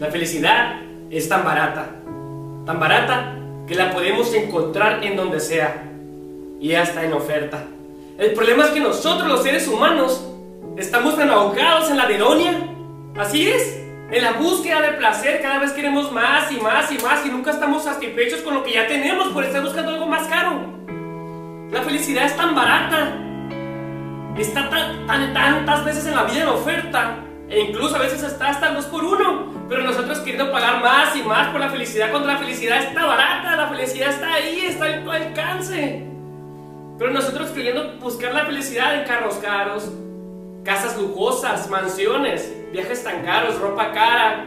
La felicidad es tan barata, tan barata que la podemos encontrar en donde sea y hasta en oferta. El problema es que nosotros los seres humanos estamos tan ahogados en la ironía. Así es, en la búsqueda de placer cada vez queremos más y más y más y nunca estamos satisfechos con lo que ya tenemos por estar buscando algo más caro. La felicidad es tan barata, está tan, tan, tantas veces en la vida en oferta e incluso a veces está hasta dos por uno. Pero nosotros queriendo pagar más y más por la felicidad cuando la felicidad está barata, la felicidad está ahí, está en tu alcance. Pero nosotros queriendo buscar la felicidad en carros caros, casas lujosas, mansiones, viajes tan caros, ropa cara,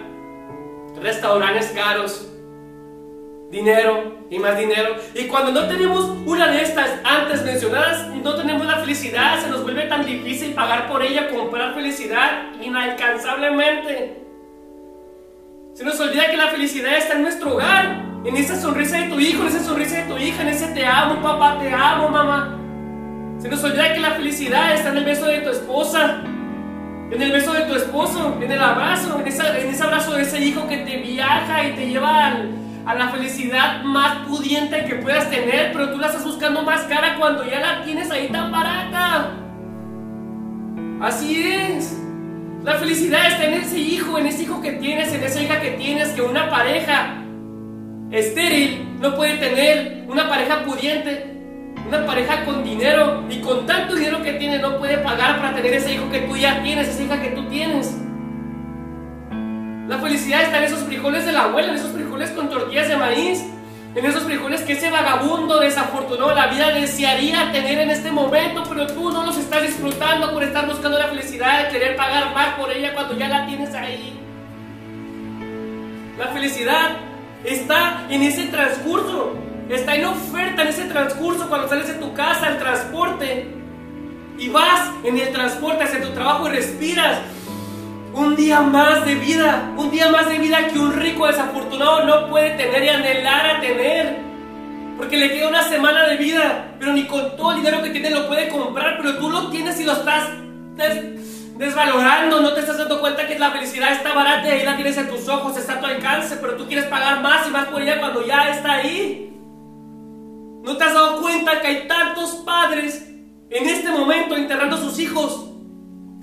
restaurantes caros, dinero y más dinero. Y cuando no tenemos una de estas antes mencionadas, no tenemos la felicidad, se nos vuelve tan difícil pagar por ella, comprar felicidad inalcanzablemente. Se nos olvida que la felicidad está en nuestro hogar, en esa sonrisa de tu hijo, en esa sonrisa de tu hija, en ese te amo, papá, te amo, mamá. Se nos olvida que la felicidad está en el beso de tu esposa, en el beso de tu esposo, en el abrazo, en, en ese abrazo de ese hijo que te viaja y te lleva a la felicidad más pudiente que puedas tener, pero tú la estás buscando más cara cuando ya la tienes ahí tan barata. Así es. La felicidad está en ese hijo, en ese hijo que tienes, en esa hija que tienes, que una pareja estéril no puede tener, una pareja pudiente una pareja con dinero y con tanto dinero que tiene no puede pagar para tener ese hijo que tú ya tienes, esa hija que tú tienes. La felicidad está en esos frijoles de la abuela, en esos frijoles con tortillas de maíz, en esos frijoles que ese vagabundo desafortunado de la vida desearía tener en este momento, pero tú no los estás disfrutando por estar buscando la felicidad de querer pagar más por ella cuando ya la tienes ahí. La felicidad está en ese transcurso. Está en oferta en ese transcurso cuando sales de tu casa, el transporte. Y vas en el transporte hacia tu trabajo y respiras. Un día más de vida, un día más de vida que un rico desafortunado no puede tener y anhelar a tener. Porque le queda una semana de vida, pero ni con todo el dinero que tiene lo puede comprar, pero tú lo tienes y lo estás desvalorando, no te estás dando cuenta que la felicidad está barata y ahí la tienes en tus ojos, está a tu alcance, pero tú quieres pagar más y más por ella cuando ya está ahí. ¿No te has dado cuenta que hay tantos padres en este momento enterrando a sus hijos?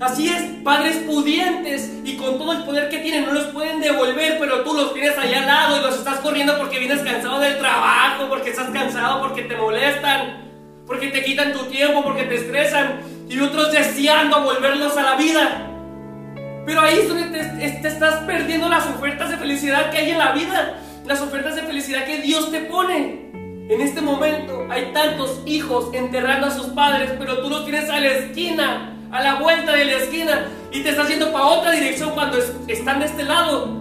Así es, padres pudientes y con todo el poder que tienen no los pueden devolver, pero tú los tienes allá al lado y los estás corriendo porque vienes cansado del trabajo, porque estás cansado, porque te molestan, porque te quitan tu tiempo, porque te estresan y otros deseando volverlos a la vida. Pero ahí es donde te, te estás perdiendo las ofertas de felicidad que hay en la vida, las ofertas de felicidad que Dios te pone. En este momento hay tantos hijos enterrando a sus padres, pero tú los tienes a la esquina, a la vuelta de la esquina, y te estás yendo para otra dirección cuando están de este lado.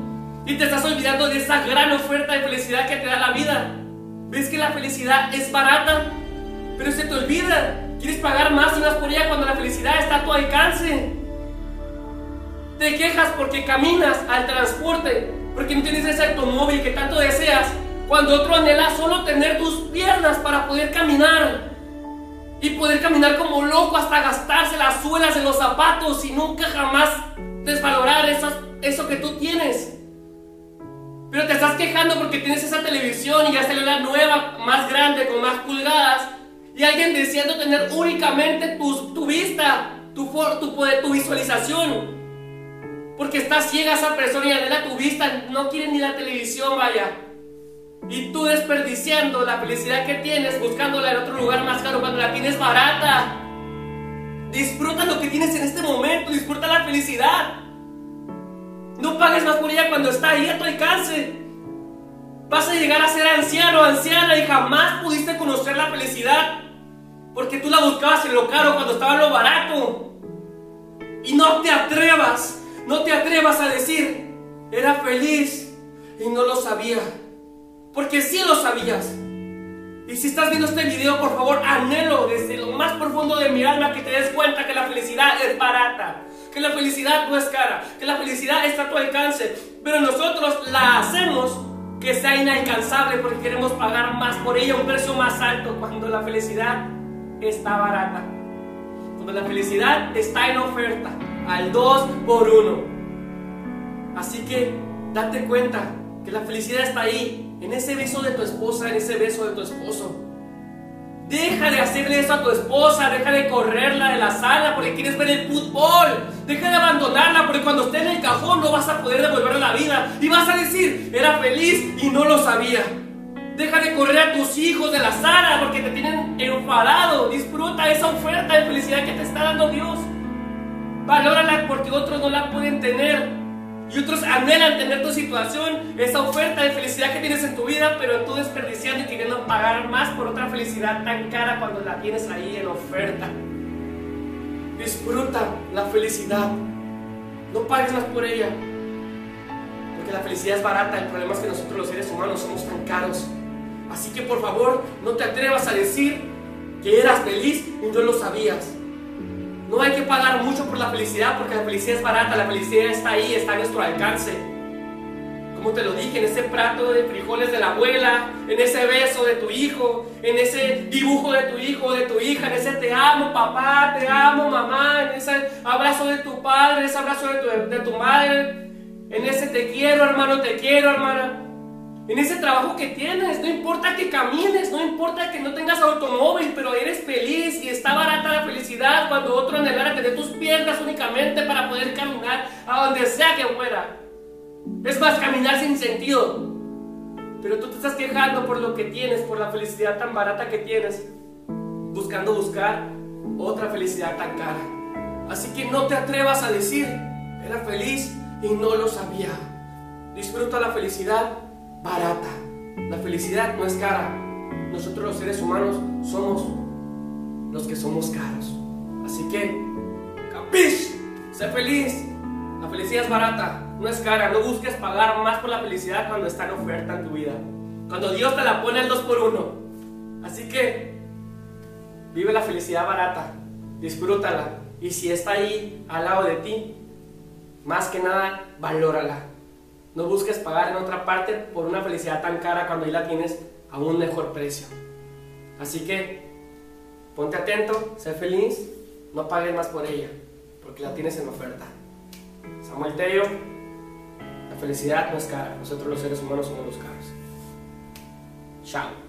Y te estás olvidando de esa gran oferta de felicidad que te da la vida. ¿Ves que la felicidad es barata? Pero se te olvida. Quieres pagar más y más por ella cuando la felicidad está a tu alcance. Te quejas porque caminas al transporte, porque no tienes ese automóvil que tanto deseas cuando otro anhela solo tener tus piernas para poder caminar. Y poder caminar como loco hasta gastarse las suelas en los zapatos y nunca jamás desvalorar eso que tú tienes. Pero te estás quejando porque tienes esa televisión y ya salió la nueva, más grande, con más pulgadas. Y alguien deseando tener únicamente tu, tu vista, tu, tu, tu visualización. Porque está ciega esa persona y anhela tu vista, no quiere ni la televisión, vaya. Y tú desperdiciando la felicidad que tienes buscándola en otro lugar más caro cuando la tienes barata. Disfruta lo que tienes en este momento, disfruta la felicidad. No pagues más por ella cuando está ahí a tu alcance. Vas a llegar a ser anciano anciana y jamás pudiste conocer la felicidad. Porque tú la buscabas en lo caro cuando estaba en lo barato. Y no te atrevas, no te atrevas a decir, era feliz y no lo sabía. Porque sí lo sabías. Y si estás viendo este video, por favor, anhelo desde lo más profundo de mi alma que te des cuenta que la felicidad es barata, que la felicidad no es cara, que la felicidad está a tu alcance. Pero nosotros la hacemos que sea inalcanzable porque queremos pagar más por ella, un precio más alto, cuando la felicidad está barata. Cuando la felicidad está en oferta, al 2 por 1. Así que Date cuenta que la felicidad está ahí, en ese beso de tu esposa, en ese beso de tu esposo. Deja de hacerle eso a tu esposa, deja de correrla de la sala porque quieres ver el fútbol. Deja de abandonarla porque cuando esté en el cajón no vas a poder devolverle la vida. Y vas a decir, era feliz y no lo sabía. Deja de correr a tus hijos de la sala porque te tienen enfadado. Disfruta esa oferta de felicidad que te está dando Dios. Valórala porque otros no la pueden tener. Y otros anhelan tener tu situación, esa oferta de felicidad que tienes en tu vida, pero tú desperdiciando y queriendo pagar más por otra felicidad tan cara cuando la tienes ahí en oferta. Disfruta la felicidad. No pagues más por ella. Porque la felicidad es barata. El problema es que nosotros los seres humanos somos tan caros. Así que por favor, no te atrevas a decir que eras feliz y no lo sabías. No hay que pagar mucho por la felicidad porque la felicidad es barata, la felicidad está ahí, está a nuestro alcance. Como te lo dije, en ese plato de frijoles de la abuela, en ese beso de tu hijo, en ese dibujo de tu hijo, de tu hija, en ese te amo papá, te amo mamá, en ese abrazo de tu padre, ese abrazo de tu, de tu madre, en ese te quiero hermano, te quiero hermana en ese trabajo que tienes. No importa que camines, no importa que no tengas automóvil, pero eres feliz y está barata la felicidad cuando otro anhelara tener tus piernas únicamente para poder caminar a donde sea que fuera. Es más, caminar sin sentido. Pero tú te estás quejando por lo que tienes, por la felicidad tan barata que tienes, buscando buscar otra felicidad tan cara. Así que no te atrevas a decir, era feliz y no lo sabía. Disfruta la felicidad barata. La felicidad no es cara. Nosotros los seres humanos somos los que somos caros. Así que, capish, sé feliz. La felicidad es barata, no es cara. No busques pagar más por la felicidad cuando está en oferta en tu vida. Cuando Dios te la pone el 2 por 1 Así que, vive la felicidad barata, disfrútala. Y si está ahí al lado de ti, más que nada, valórala. No busques pagar en otra parte por una felicidad tan cara cuando ahí la tienes a un mejor precio. Así que ponte atento, sé feliz, no pagues más por ella, porque la tienes en oferta. Samuel Tello, la felicidad no es cara, nosotros los seres humanos somos los caros. Chao.